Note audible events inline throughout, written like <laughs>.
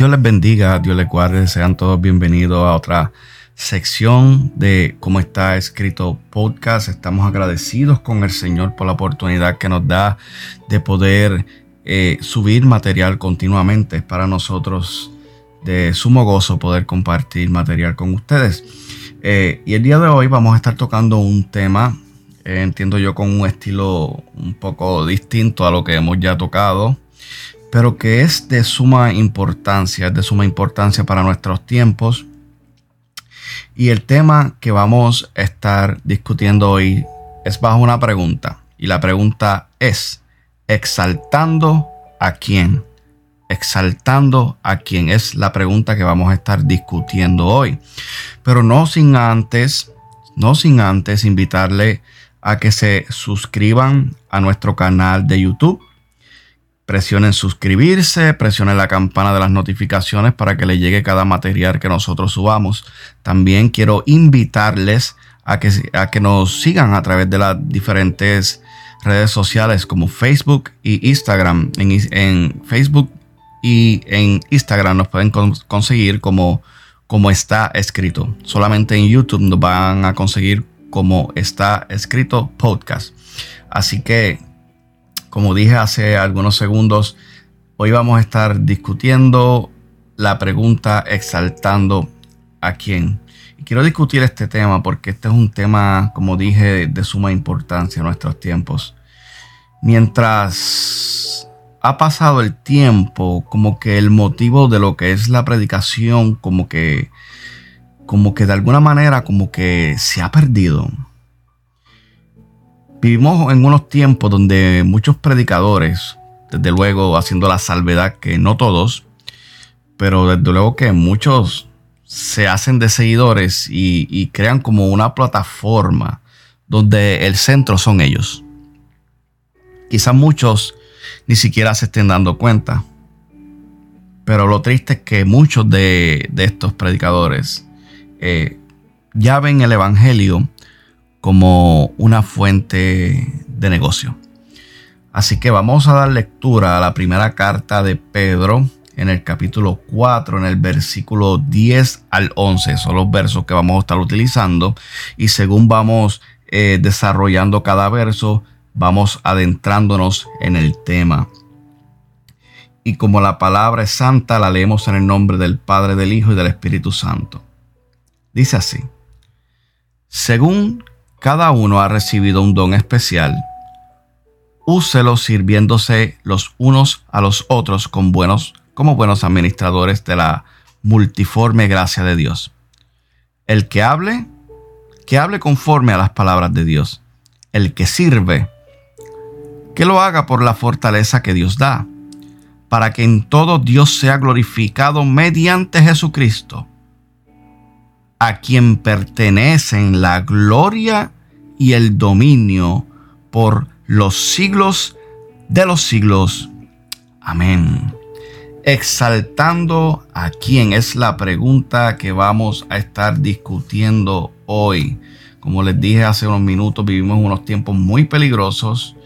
Dios les bendiga, Dios les guarde, sean todos bienvenidos a otra sección de cómo está escrito podcast. Estamos agradecidos con el Señor por la oportunidad que nos da de poder eh, subir material continuamente. Es para nosotros de sumo gozo poder compartir material con ustedes. Eh, y el día de hoy vamos a estar tocando un tema, eh, entiendo yo, con un estilo un poco distinto a lo que hemos ya tocado pero que es de suma importancia, es de suma importancia para nuestros tiempos. Y el tema que vamos a estar discutiendo hoy es bajo una pregunta. Y la pregunta es, ¿exaltando a quién? Exaltando a quién es la pregunta que vamos a estar discutiendo hoy. Pero no sin antes, no sin antes invitarle a que se suscriban a nuestro canal de YouTube Presionen suscribirse, presionen la campana de las notificaciones para que le llegue cada material que nosotros subamos. También quiero invitarles a que, a que nos sigan a través de las diferentes redes sociales como Facebook y Instagram. En, Facebook y en Instagram nos pueden conseguir como, como está escrito. Solamente en YouTube nos van a conseguir como está escrito podcast. Así que como dije hace algunos segundos, hoy vamos a estar discutiendo la pregunta exaltando a quién. Y quiero discutir este tema porque este es un tema, como dije, de suma importancia en nuestros tiempos. Mientras ha pasado el tiempo, como que el motivo de lo que es la predicación, como que, como que de alguna manera, como que se ha perdido. Vivimos en unos tiempos donde muchos predicadores, desde luego haciendo la salvedad que no todos, pero desde luego que muchos se hacen de seguidores y, crean como una plataforma donde el centro son ellos. Quizás muchos ni siquiera se estén dando cuenta. Pero lo triste es que muchos de, estos predicadores eh, ya ven el Evangelio como una fuente de negocio. Así que vamos a dar lectura a la primera carta de Pedro en el capítulo 4, en el versículo 10 al 11. Son los versos que vamos a estar utilizando y según vamos eh, desarrollando cada verso, vamos adentrándonos en el tema. Y como la palabra es santa, la leemos en el nombre del Padre, del Hijo y del Espíritu Santo. Dice así, según cada uno ha recibido un don especial. Úselo sirviéndose los unos a los otros con buenos, como buenos administradores de la multiforme gracia de Dios. El que hable, que hable conforme a las palabras de Dios. El que sirve, que lo haga por la fortaleza que Dios da, para que en todo Dios sea glorificado mediante Jesucristo a quien pertenecen la gloria y el dominio por los siglos de los siglos. Amén. Exaltando a quién es la pregunta que vamos a estar discutiendo hoy. Como les dije hace unos minutos, vivimos unos tiempos muy peligrosos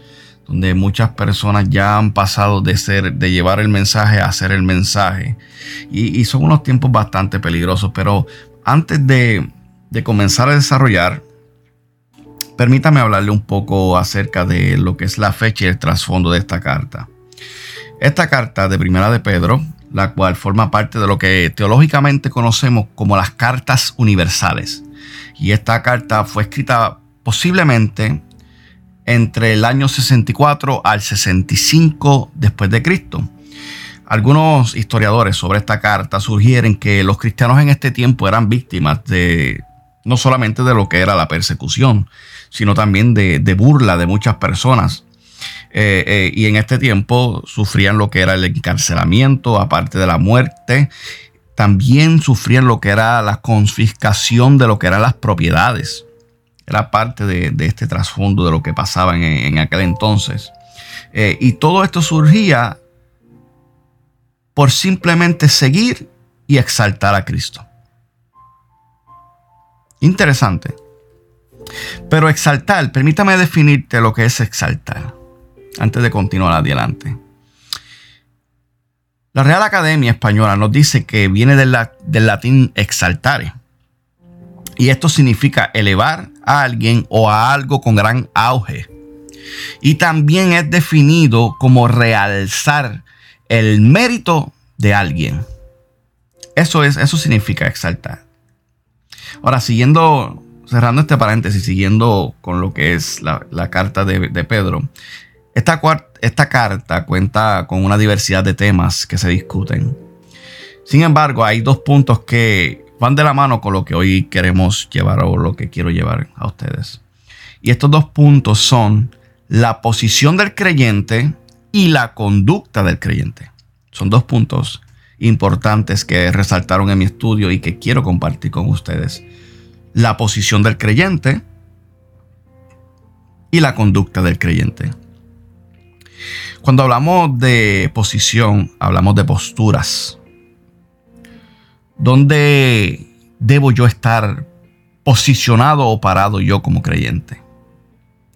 donde muchas personas ya han pasado de ser, de llevar el mensaje a hacer el mensaje. Y, y son unos tiempos bastante peligrosos, pero antes de, comenzar a desarrollar, permítame hablarle un poco acerca de lo que es la fecha y el trasfondo de esta carta. Esta carta de Primera de Pedro, la cual forma parte de lo que teológicamente conocemos como las cartas universales. Y esta carta fue escrita posiblemente entre el año 64 al 65 después de Cristo. Algunos historiadores sobre esta carta sugieren que los cristianos en este tiempo eran víctimas de no solamente de lo que era la persecución, sino también de, burla de muchas personas. Eh, eh, y en este tiempo sufrían lo que era el encarcelamiento, aparte de la muerte. También sufrían lo que era la confiscación de lo que eran las propiedades. Era parte de, este trasfondo de lo que pasaba en, aquel entonces. Eh, y todo esto surgía por simplemente seguir y exaltar a Cristo. Interesante. Pero exaltar, permítame definirte lo que es exaltar, antes de continuar adelante. La Real Academia Española nos dice que viene del, del latín exaltare. Y esto significa elevar a alguien o a algo con gran auge. Y también es definido como realzar el mérito de alguien. Eso es, eso significa exaltar. Ahora, siguiendo, cerrando este paréntesis, siguiendo con lo que es la, carta de, Pedro, esta, esta carta cuenta con una diversidad de temas que se discuten. Sin embargo, hay dos puntos que van de la mano con lo que hoy queremos llevar o lo que quiero llevar a ustedes. Y estos dos puntos son la posición del creyente y la conducta del creyente. Son dos puntos importantes que resaltaron en mi estudio y que quiero compartir con ustedes. La posición del creyente y la conducta del creyente. Cuando hablamos de posición, hablamos de posturas. ¿Dónde debo yo estar posicionado o parado yo como creyente?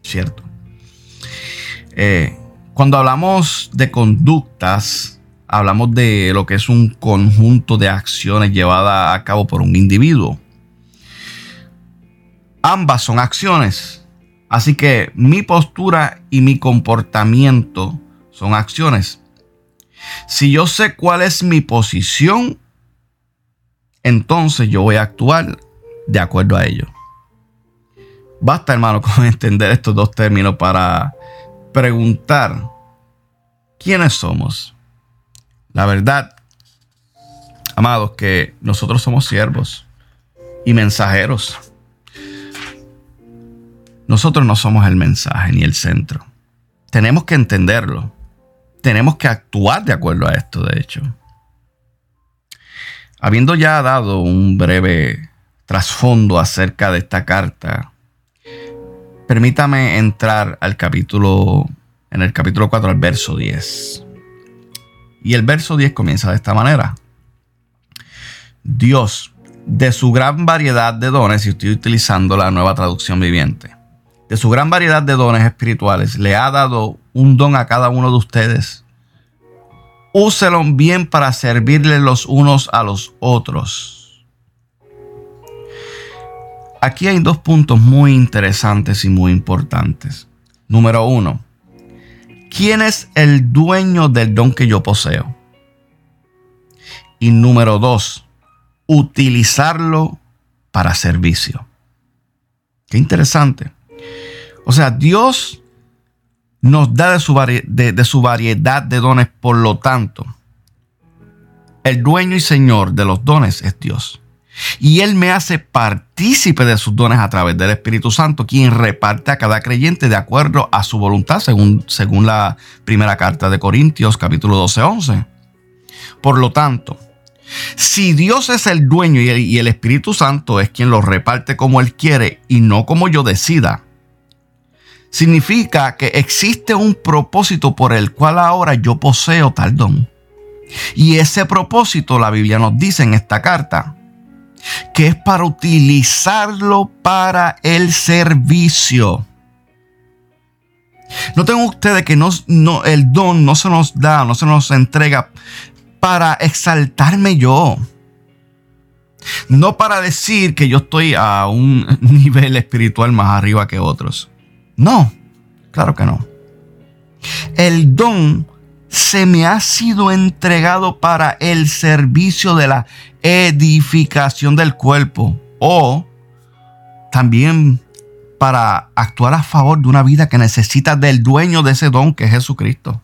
¿Cierto? Eh, cuando hablamos de conductas, hablamos de lo que es un conjunto de acciones llevadas a cabo por un individuo. Ambas son acciones. Así que mi postura y mi comportamiento son acciones. Si yo sé cuál es mi posición, entonces yo voy a actuar de acuerdo a ello. Basta, hermano, <laughs> con entender estos dos términos para preguntar quiénes somos. La verdad, amados, que nosotros somos siervos y mensajeros. Nosotros no somos el mensaje ni el centro. Tenemos que entenderlo. Tenemos que actuar de acuerdo a esto, de hecho. Habiendo ya dado un breve trasfondo acerca de esta carta, permítame entrar al capítulo, en el capítulo 4, al verso 10. Y el verso 10 comienza de esta manera. Dios, de su gran variedad de dones, y estoy utilizando la nueva traducción viviente, de su gran variedad de dones espirituales, le ha dado un don a cada uno de ustedes úselo bien para servirle los unos a los otros. Aquí hay dos puntos muy interesantes y muy importantes. Número uno, ¿quién es el dueño del don que yo poseo? Y número dos, utilizarlo para servicio. Qué interesante. O sea, Dios nos da de su, variedad de dones. Por lo tanto, el dueño y señor de los dones es Dios. Y Él me hace partícipe de sus dones a través del Espíritu Santo, quien reparte a cada creyente de acuerdo a su voluntad, según, según la primera carta de Corintios capítulo 12, 11. Por lo tanto, si Dios es el dueño y el, Espíritu Santo es quien los reparte como Él quiere y no como yo decida, significa que existe un propósito por el cual ahora yo poseo tal don. Y ese propósito la Biblia nos dice en esta carta que es para utilizarlo para el servicio. No tengo ustedes que no, el don no se nos da, no se nos entrega para exaltarme yo. No para decir que yo estoy a un <laughs> nivel espiritual más arriba que otros. No, claro que no. El don se me ha sido entregado para el servicio de la edificación del cuerpo o también para actuar a favor de una vida que necesita del dueño de ese don que es Jesucristo.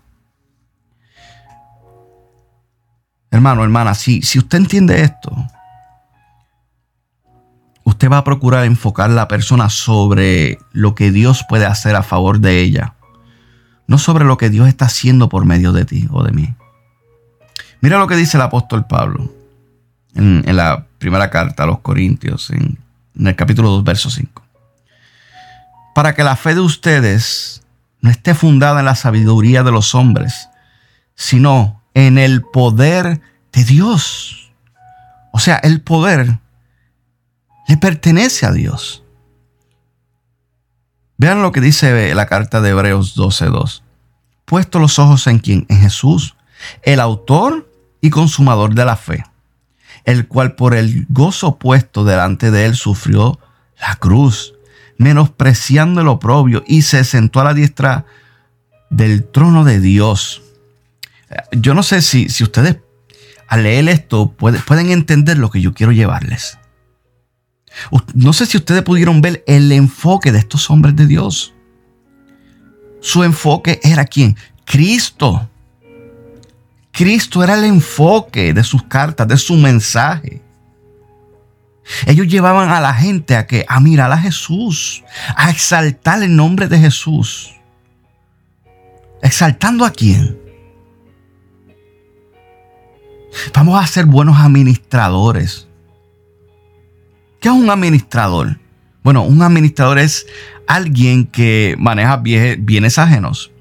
Hermano, hermana, si, si usted entiende esto, usted va a procurar enfocar la persona sobre lo que Dios puede hacer a favor de ella, no sobre lo que Dios está haciendo por medio de ti o de mí. Mira lo que dice el apóstol Pablo en, la primera carta a los Corintios, en, en el capítulo 2, verso 5. Para que la fe de ustedes no esté fundada en la sabiduría de los hombres, sino en el poder de Dios. O sea, el poder le pertenece a Dios. Vean lo que dice la carta de Hebreos 12:2. Puesto los ojos en quién? En Jesús, el autor y consumador de la fe, el cual por el gozo puesto delante de él sufrió la cruz, menospreciando el oprobio y se sentó a la diestra del trono de Dios. Yo no sé si, si ustedes al leer esto pueden entender lo que yo quiero llevarles. No sé si ustedes pudieron ver el enfoque de estos hombres de Dios. Su enfoque era quién? Cristo. Cristo era el enfoque de sus cartas, de su mensaje. Ellos llevaban a la gente a que a mirar a Jesús, a exaltar el nombre de Jesús. ¿Exaltando a quién? Vamos a ser buenos administradores. ¿Qué es un administrador? Bueno, un administrador es alguien que maneja bienes ajenos.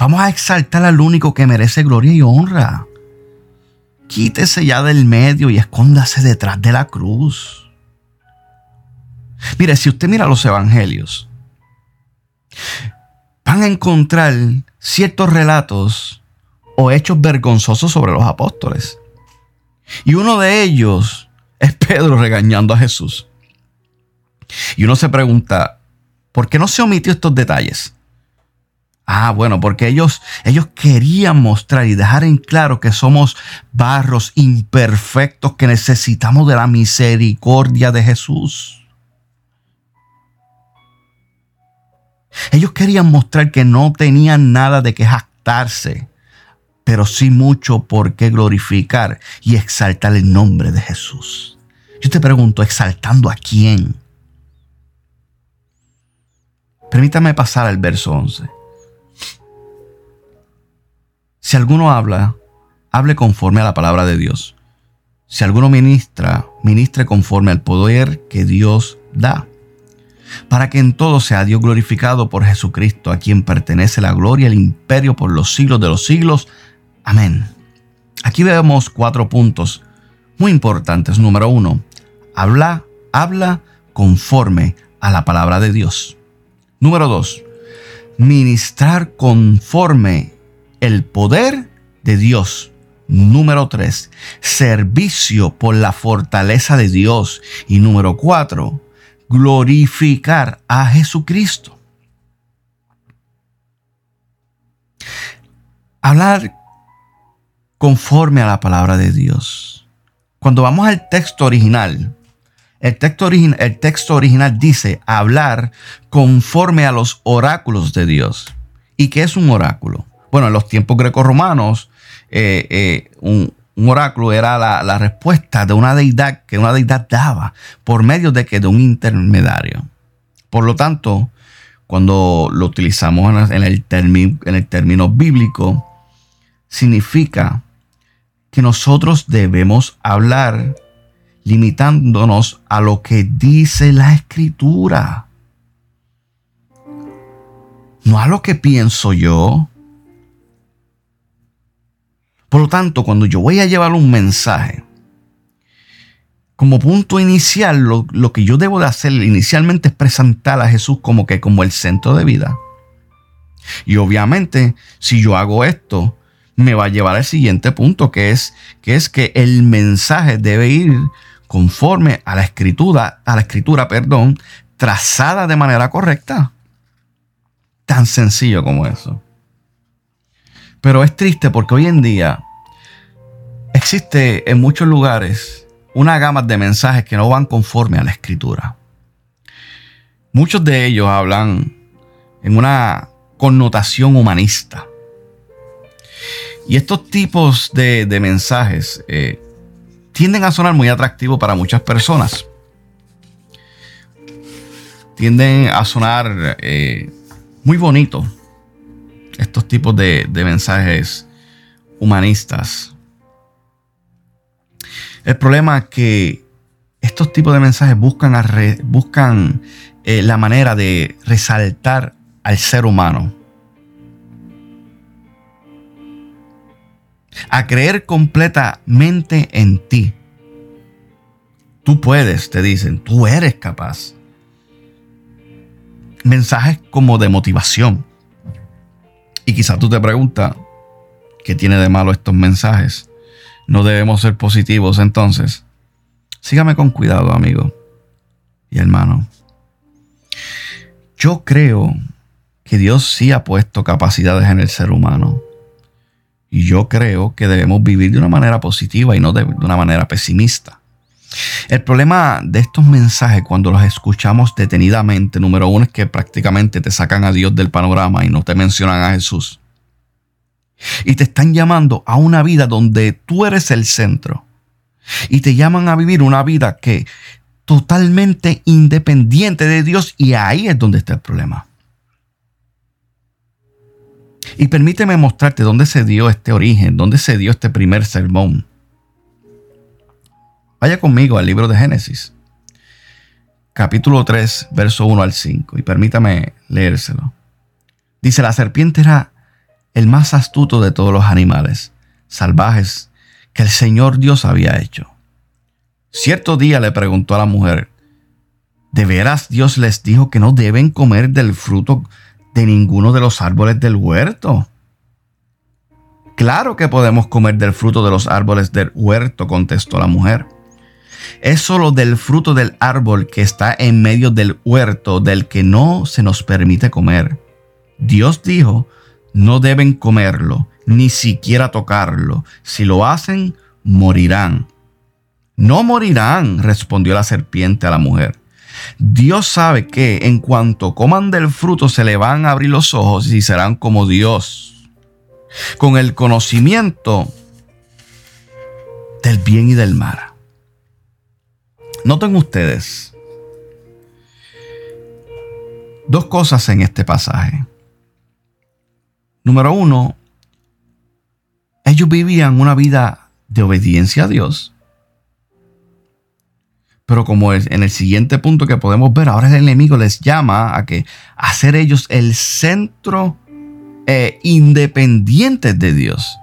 Vamos a exaltar al único que merece gloria y honra. Quítese ya del medio y escóndase detrás de la cruz. Mire, si usted mira los evangelios, van a encontrar ciertos relatos o hechos vergonzosos sobre los apóstoles. Y uno de ellos es Pedro regañando a Jesús. Y uno se pregunta, ¿por qué no se omitió estos detalles? Ah, bueno, porque ellos, ellos querían mostrar y dejar en claro que somos barros imperfectos que necesitamos de la misericordia de Jesús. Ellos querían mostrar que no tenían nada de que jactarse, pero sí mucho por qué glorificar y exaltar el nombre de Jesús. Yo te pregunto, ¿exaltando a quién? Permítame pasar al verso 11. Si alguno habla, hable conforme a la palabra de Dios. Si alguno ministra, ministre conforme al poder que Dios da. Para que en todo sea Dios glorificado por Jesucristo, a quien pertenece la gloria el imperio por los siglos de los siglos. Amén. Aquí vemos cuatro puntos muy importantes. Número uno, habla, habla conforme a la palabra de Dios. Número dos, ministrar conforme el poder de Dios. Número 3, servicio por la fortaleza de Dios. Y número 4, glorificar a Jesucristo. Hablar conforme a la palabra de Dios. Cuando vamos al texto original, el texto, el texto original dice hablar conforme a los oráculos de Dios. ¿Y qué es un oráculo? Bueno, en los tiempos grecorromanos, eh, eh, un, oráculo era la, respuesta de una deidad que una deidad daba por medio de, que, de un intermediario. Por lo tanto, cuando lo utilizamos en el, en el término bíblico, significa que nosotros debemos hablar limitándonos a lo que dice la escritura. No a lo que pienso yo, por lo tanto, cuando yo voy a llevar un mensaje, como punto inicial, lo, que yo debo de hacer inicialmente es presentar a Jesús como que como el centro de vida. Y obviamente, si yo hago esto, me va a llevar al siguiente punto, que es que, es que el mensaje debe ir conforme a la escritura, a la escritura, perdón, trazada de manera correcta. Tan sencillo como eso. Pero es triste porque hoy en día existe en muchos lugares una gama de mensajes que no van conforme a la escritura. Muchos de ellos hablan en una connotación humanista. Y estos tipos de, mensajes eh, tienden a sonar muy atractivos para muchas personas. Tienden a sonar eh, muy bonitos estos tipos de, mensajes humanistas. El problema es que estos tipos de mensajes buscan, eh, la manera de resaltar al ser humano. A creer completamente en ti. Tú puedes, te dicen, tú eres capaz. Mensajes como de motivación y quizás tú te preguntas, ¿Qué tiene de malo estos mensajes? No debemos ser positivos entonces. Sígame con cuidado, amigo y hermano. Yo creo que Dios sí ha puesto capacidades en el ser humano. Y yo creo que debemos vivir de una manera positiva y no de, una manera pesimista. El problema de estos mensajes cuando los escuchamos detenidamente, número uno, es que prácticamente te sacan a Dios del panorama y no te mencionan a Jesús. Y te están llamando a una vida donde tú eres el centro. Y te llaman a vivir una vida que totalmente independiente de Dios y ahí es donde está el problema. Y permíteme mostrarte dónde se dio este origen, dónde se dio este primer sermón. Vaya conmigo al libro de Génesis, capítulo 3, verso 1 al 5, y permítame leérselo. Dice, la serpiente era el más astuto de todos los animales salvajes que el Señor Dios había hecho. Cierto día le preguntó a la mujer, ¿de veras Dios les dijo que no deben comer del fruto de ninguno de los árboles del huerto? Claro que podemos comer del fruto de los árboles del huerto, contestó la mujer. Es solo del fruto del árbol que está en medio del huerto del que no se nos permite comer. Dios dijo, no deben comerlo, ni siquiera tocarlo. Si lo hacen, morirán. No morirán, respondió la serpiente a la mujer. Dios sabe que en cuanto coman del fruto se le van a abrir los ojos y serán como Dios, con el conocimiento del bien y del mal. Noten ustedes dos cosas en este pasaje. Número uno, ellos vivían una vida de obediencia a Dios. Pero como en el siguiente punto que podemos ver, ahora el enemigo les llama a que a ser ellos el centro eh, independiente de Dios.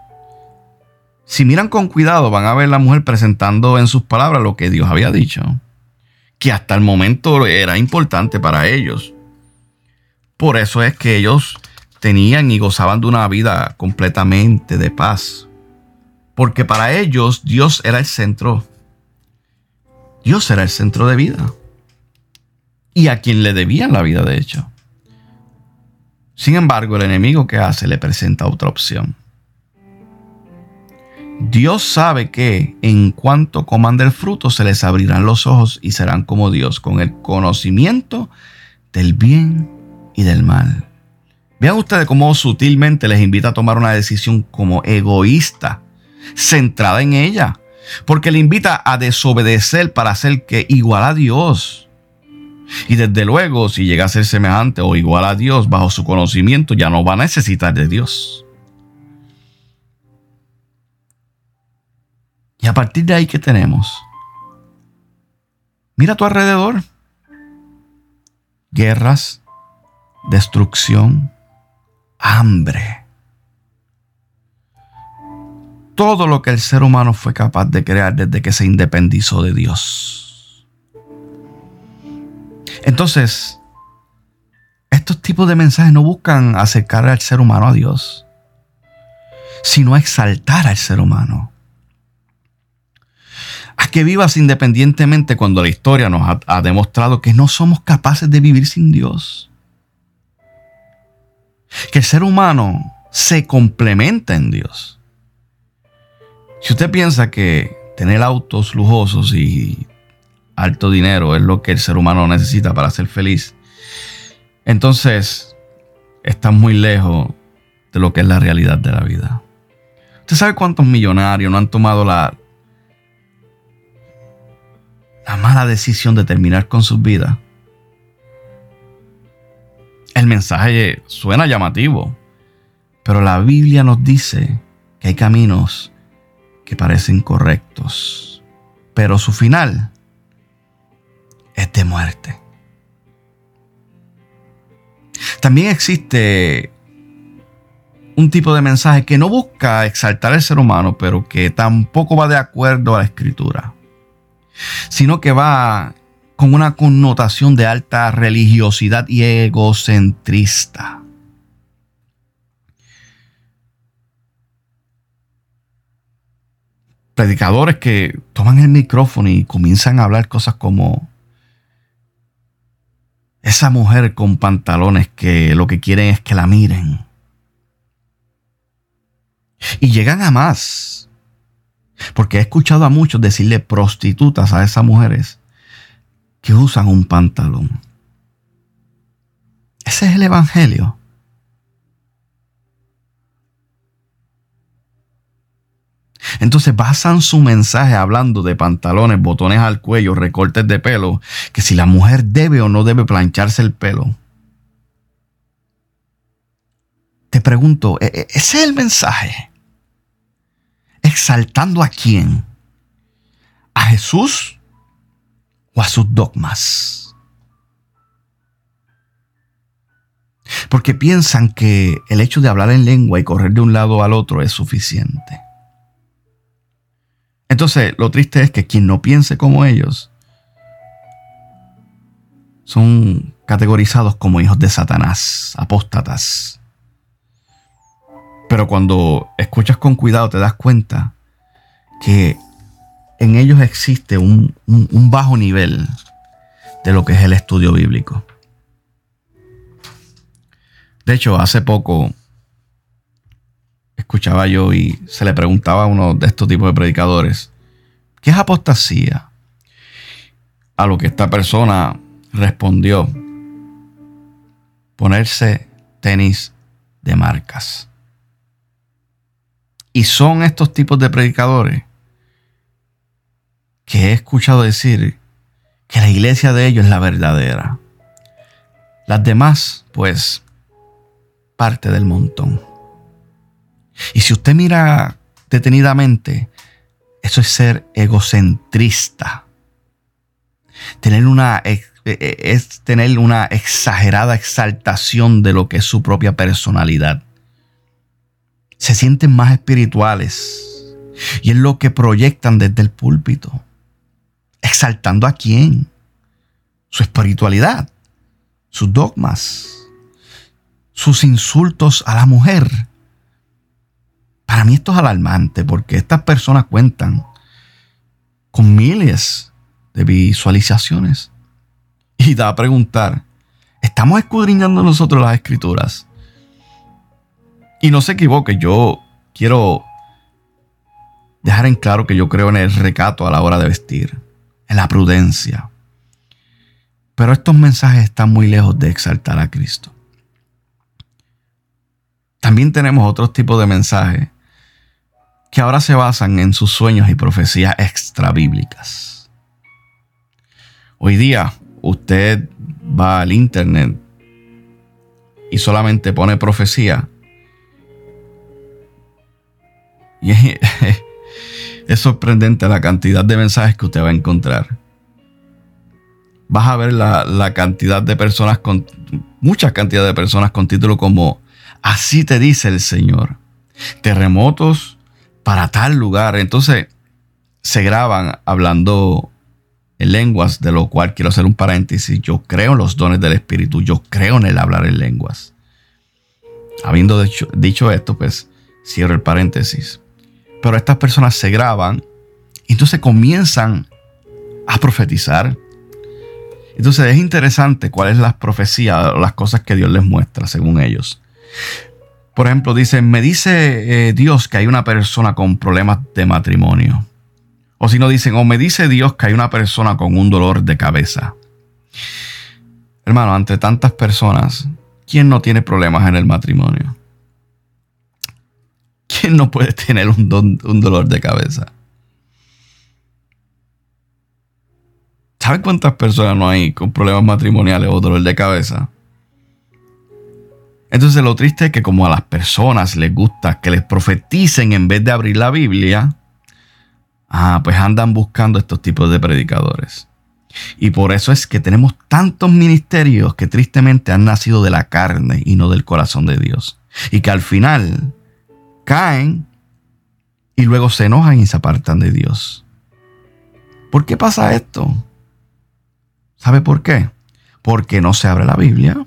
Si miran con cuidado, van a ver la mujer presentando en sus palabras lo que Dios había dicho, que hasta el momento era importante para ellos. Por eso es que ellos tenían y gozaban de una vida completamente de paz. Porque para ellos Dios era el centro. Dios era el centro de vida. Y a quien le debían la vida, de hecho. Sin embargo, el enemigo que hace le presenta otra opción. Dios sabe que en cuanto coman del fruto se les abrirán los ojos y serán como Dios, con el conocimiento del bien y del mal. Vean ustedes cómo sutilmente les invita a tomar una decisión como egoísta, centrada en ella, porque le invita a desobedecer para ser que igual a Dios. Y desde luego, si llega a ser semejante o igual a Dios bajo su conocimiento, ya no va a necesitar de Dios. Y a partir de ahí, ¿qué tenemos? Mira a tu alrededor. Guerras, destrucción, hambre. Todo lo que el ser humano fue capaz de crear desde que se independizó de Dios. Entonces, estos tipos de mensajes no buscan acercar al ser humano a Dios, sino exaltar al ser humano a que vivas independientemente cuando la historia nos ha, demostrado que no somos capaces de vivir sin Dios. Que el ser humano se complementa en Dios. Si usted piensa que tener autos lujosos y alto dinero es lo que el ser humano necesita para ser feliz, entonces está muy lejos de lo que es la realidad de la vida. ¿Usted sabe cuántos millonarios no han tomado la, la mala decisión de terminar con sus vidas. El mensaje suena llamativo, pero la Biblia nos dice que hay caminos que parecen correctos, pero su final es de muerte. También existe un tipo de mensaje que no busca exaltar al ser humano, pero que tampoco va de acuerdo a la escritura sino que va con una connotación de alta religiosidad y egocentrista. Predicadores que toman el micrófono y comienzan a hablar cosas como esa mujer con pantalones que lo que quieren es que la miren. Y llegan a más. Porque he escuchado a muchos decirle prostitutas a esas mujeres que usan un pantalón. Ese es el Evangelio. Entonces basan su mensaje hablando de pantalones, botones al cuello, recortes de pelo, que si la mujer debe o no debe plancharse el pelo. Te pregunto, ¿e-, e-, ¿ese es el mensaje? ¿Exaltando a quién? ¿A Jesús o a sus dogmas? Porque piensan que el hecho de hablar en lengua y correr de un lado al otro es suficiente. Entonces, lo triste es que quien no piense como ellos son categorizados como hijos de Satanás, apóstatas. Pero cuando escuchas con cuidado te das cuenta que en ellos existe un, un bajo nivel de lo que es el estudio bíblico. De hecho, hace poco escuchaba yo y se le preguntaba a uno de estos tipos de predicadores, ¿qué es apostasía? A lo que esta persona respondió, ponerse tenis de marcas. Y son estos tipos de predicadores que he escuchado decir que la iglesia de ellos es la verdadera. Las demás, pues, parte del montón. Y si usted mira detenidamente, eso es ser egocentrista. Tener una, e, e, es tener una exagerada exaltación de lo que es su propia personalidad. Se sienten más espirituales. Y es lo que proyectan desde el púlpito. ¿Exaltando a quién? Su espiritualidad, sus dogmas, sus insultos a la mujer para mí esto es alarmante porque estas personas cuentan con miles de visualizaciones. Y da a preguntar, ¿estamos escudriñando nosotros las escrituras? Y no se equivoque, yo quiero dejar en claro que yo creo en el recato a la hora de vestir, en la prudencia. Pero estos mensajes están muy lejos de exaltar a Cristo. También tenemos otros tipos de mensajes que ahora se basan en sus sueños y profecías extrabíblicas. Hoy día usted va al internet y solamente pone profecía. Y <laughs> es, sorprendente la cantidad de mensajes que usted va a encontrar. Vas a ver la, la cantidad de personas con, muchas cantidades de personas con título como Así te dice el Señor. Terremotos, para tal lugar. Entonces se graban hablando en lenguas, de lo cual quiero hacer un paréntesis. Yo creo en los dones del Espíritu, yo creo en el hablar en lenguas. Habiendo dicho, esto, pues cierro el paréntesis. Pero estas personas se graban y entonces comienzan a profetizar. Entonces es interesante cuáles las profecías, las cosas que Dios les muestra según ellos. Por ejemplo, dice, me dice eh, Dios que hay una persona con problemas de matrimonio. O si no dicen, o me dice Dios que hay una persona con un dolor de cabeza. Hermano, ante tantas personas, ¿quién no tiene problemas en el matrimonio? ¿Quién no puede tener un, un dolor de cabeza? ¿Sabe cuántas personas no hay con problemas matrimoniales o dolor de cabeza? Entonces lo triste es que como a las personas les gusta que les profeticen en vez de abrir la Biblia, ah, pues andan buscando estos tipos de predicadores. Y por eso es que tenemos tantos ministerios que tristemente han nacido de la carne y no del corazón de Dios. Y que al final caen y luego se enojan y se apartan de Dios. ¿Por qué pasa esto? ¿Sabe por qué? Porque no se abre la Biblia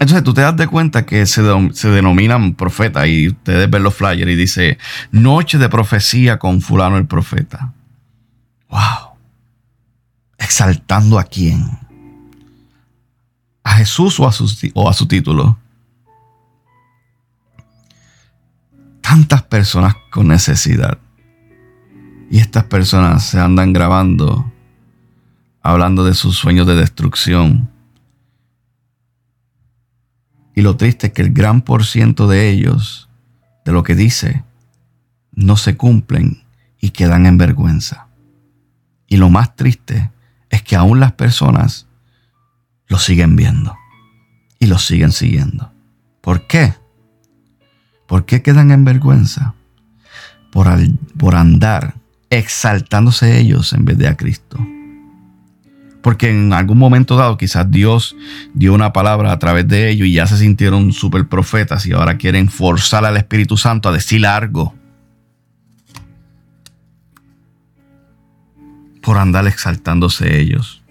Entonces tú te das de cuenta que se, denominan profetas y ustedes ven los flyers y dice noche de profecía con fulano el profeta. Wow. Exaltando a quién? ¿A Jesús o a su, o a su título? Tantas personas con necesidad. Y estas personas se andan grabando, hablando de sus sueños de destrucción y lo triste es que el gran por ciento de ellos, de lo que dice, no se cumplen y quedan en vergüenza. Y lo más triste es que aún las personas lo siguen viendo y lo siguen siguiendo. ¿Por qué? ¿Por qué quedan en vergüenza? Por, por andar exaltándose ellos en vez de a Cristo. Porque en algún momento dado quizás Dios dio una palabra a través de ellos y ya se sintieron super profetas y ahora quieren forzar al Espíritu Santo a decir algo. Por andar exaltándose ellos.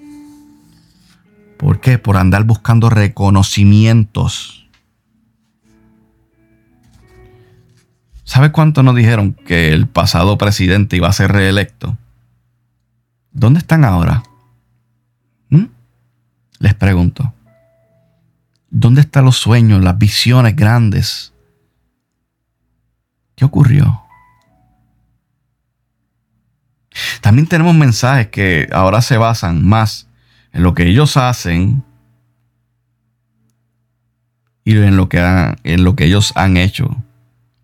¿Por qué? Por andar buscando reconocimientos. ¿Sabe cuánto nos dijeron que el pasado presidente iba a ser reelecto? ¿Dónde están ahora? Les pregunto, ¿dónde están los sueños, las visiones grandes? ¿Qué ocurrió? También tenemos mensajes que ahora se basan más en lo que ellos hacen y en lo que, en lo que ellos han hecho,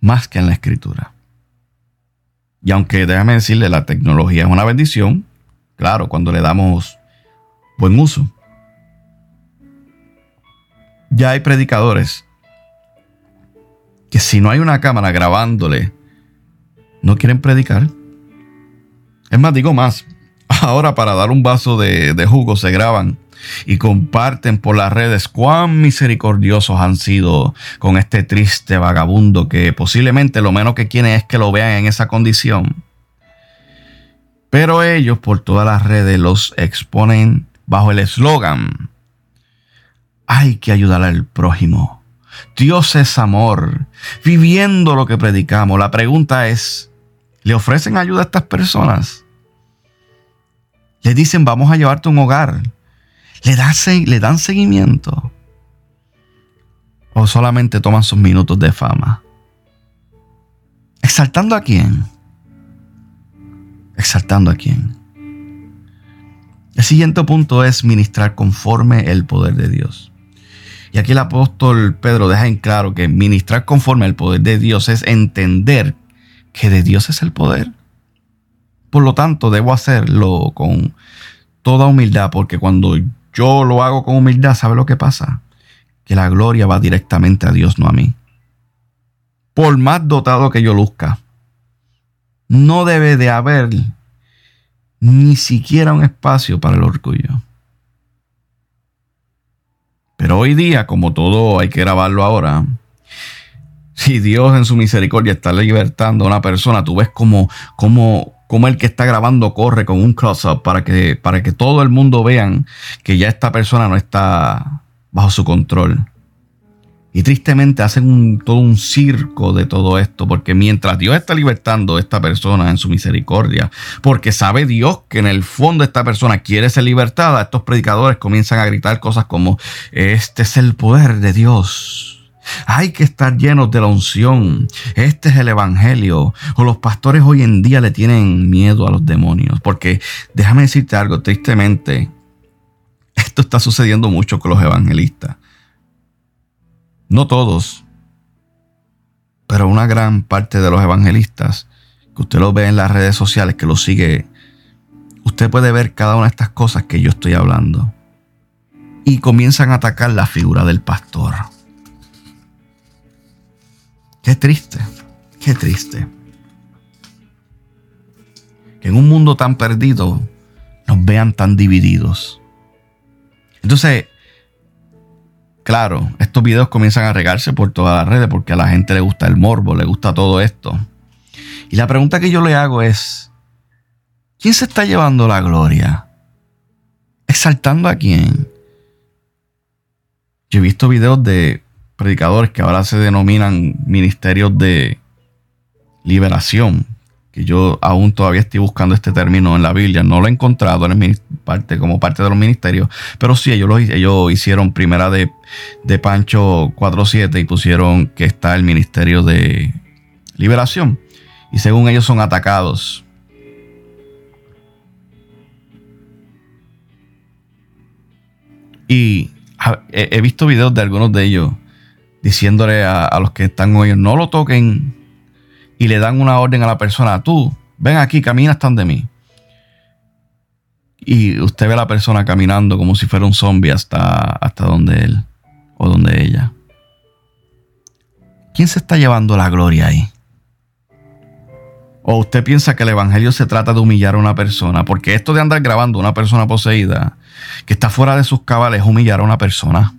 más que en la escritura. Y aunque déjame decirle, la tecnología es una bendición, claro, cuando le damos buen uso ya hay predicadores que si no hay una cámara grabándole, no quieren predicar. Es más, digo más, <laughs> ahora para dar un vaso de, jugo se graban y comparten por las redes cuán misericordiosos han sido con este triste vagabundo que posiblemente lo menos que quieren es que lo vean en esa condición. Pero ellos por todas las redes los exponen bajo el eslogan hay que ayudar al prójimo. Dios es amor. Viviendo lo que predicamos. La pregunta es, ¿le ofrecen ayuda a estas personas? Le dicen, vamos a llevarte a un hogar. ¿Le, ¿Le dan seguimiento? ¿O solamente toman sus minutos de fama? ¿Exaltando a quién? ¿Exaltando a quién? El siguiente punto es ministrar conforme el poder de Dios. Y aquí el apóstol Pedro deja en claro que ministrar conforme al poder de Dios es entender que de Dios es el poder. Por lo tanto, debo hacerlo con toda humildad, porque cuando yo lo hago con humildad, ¿sabe lo que pasa? Que la gloria va directamente a Dios, no a mí. Por más dotado que yo luzca, no debe de haber ni siquiera un espacio para el orgullo. Pero hoy día, como todo hay que grabarlo ahora, si Dios en su misericordia está libertando a una persona, tú ves como, como, como el que está grabando corre con un close-up para que, para que todo el mundo vean que ya esta persona no está bajo su control. Y tristemente hacen todo un circo de todo esto, porque mientras Dios está libertando a esta persona en su misericordia, porque sabe Dios que en el fondo esta persona quiere ser libertada, estos predicadores comienzan a gritar cosas como, este es el poder de Dios. Hay que estar llenos de la unción. Este es el Evangelio. O los pastores hoy en día le tienen miedo a los demonios. Porque déjame decirte algo, tristemente, esto está sucediendo mucho con los evangelistas. No todos, pero una gran parte de los evangelistas, que usted lo ve en las redes sociales, que lo sigue, usted puede ver cada una de estas cosas que yo estoy hablando. Y comienzan a atacar la figura del pastor. Qué triste, qué triste. Que en un mundo tan perdido nos vean tan divididos. Entonces, Claro, estos videos comienzan a regarse por todas las redes porque a la gente le gusta el morbo, le gusta todo esto. Y la pregunta que yo le hago es, ¿quién se está llevando la gloria? ¿Exaltando a quién? Yo he visto videos de predicadores que ahora se denominan ministerios de liberación, que yo aún todavía estoy buscando este término en la Biblia, no lo he encontrado en parte, como parte de los ministerios, pero sí, ellos, ellos hicieron primera de, de Pancho 4.7 y pusieron que está el ministerio de liberación. Y según ellos son atacados. Y he, visto videos de algunos de ellos diciéndole a, los que están hoy, no lo toquen y le dan una orden a la persona, tú, ven aquí, camina hasta de mí. Y usted ve a la persona caminando como si fuera un zombie hasta, hasta donde él o donde ella. ¿Quién se está llevando la gloria ahí? ¿O usted piensa que el Evangelio se trata de humillar a una persona? Porque esto de andar grabando a una persona poseída que está fuera de sus cabales es humillar a una persona.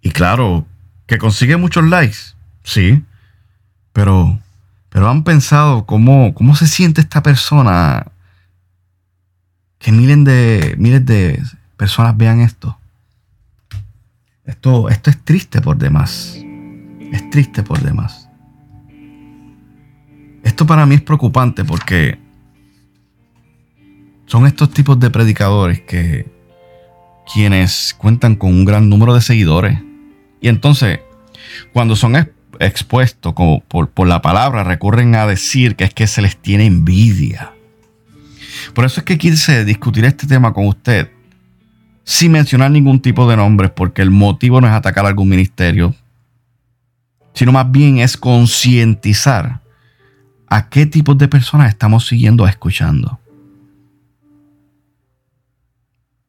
Y claro, que consigue muchos likes, sí. Pero, pero han pensado cómo, cómo se siente esta persona. Que miles de, miles de personas vean esto. Esto, esto es triste por demás. Es triste por demás. Esto para mí es preocupante porque son estos tipos de predicadores que quienes cuentan con un gran número de seguidores. Y entonces, cuando son expuestos como por, por, la palabra, recurren a decir que es que se les tiene envidia. Por eso es que quise discutir este tema con usted sin mencionar ningún tipo de nombres, porque el motivo no es atacar algún ministerio, sino más bien es concientizar a qué tipos de personas estamos siguiendo escuchando.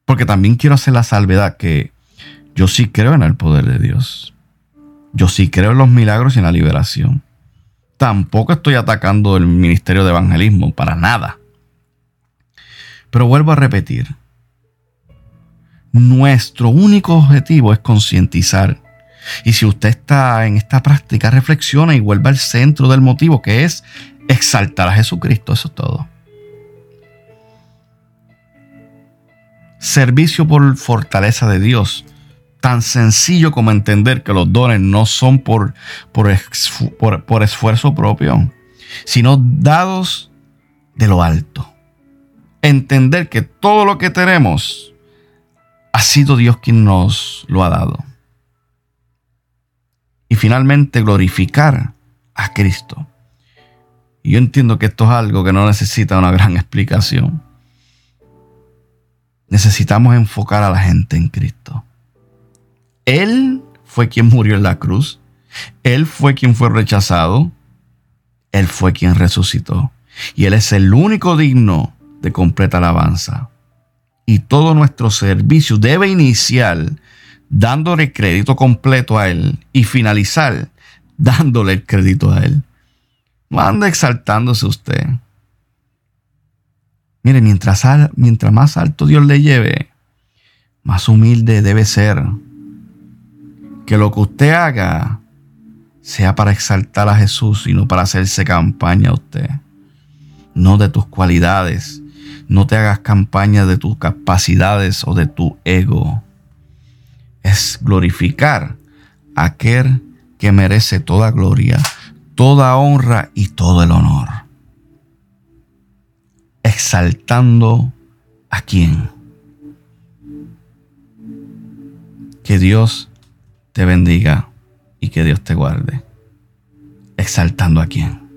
Porque también quiero hacer la salvedad que yo sí creo en el poder de Dios. Yo sí creo en los milagros y en la liberación. Tampoco estoy atacando el ministerio de evangelismo, para nada. Pero vuelvo a repetir. Nuestro único objetivo es concientizar y si usted está en esta práctica, reflexiona y vuelva al centro del motivo, que es exaltar a Jesucristo. Eso es todo. Servicio por fortaleza de Dios. Tan sencillo como entender que los dones no son por, por, esfuerzo propio, sino dados de lo alto. Entender que todo lo que tenemos ha sido Dios quien nos lo ha dado y finalmente glorificar a Cristo. Y yo entiendo que esto es algo que no necesita una gran explicación. Necesitamos enfocar a la gente en Cristo. Él fue quien murió en la cruz. Él fue quien fue rechazado. Él fue quien resucitó. Y Él es el único digno de completa alabanza. Y todo nuestro servicio debe iniciar dándole crédito completo a Él y finalizar dándole el crédito a Él. No anda exaltándose usted. Mire, mientras, mientras más alto Dios le lleve, más humilde debe ser. Que lo que usted haga sea para exaltar a Jesús y no para hacerse campaña a usted. No de tus cualidades. No te hagas campaña de tus capacidades o de tu ego es glorificar a aquel que merece toda gloria, toda honra y todo el honor. Exaltando a quién. Que Dios te bendiga y que Dios te guarde. Exaltando a quién.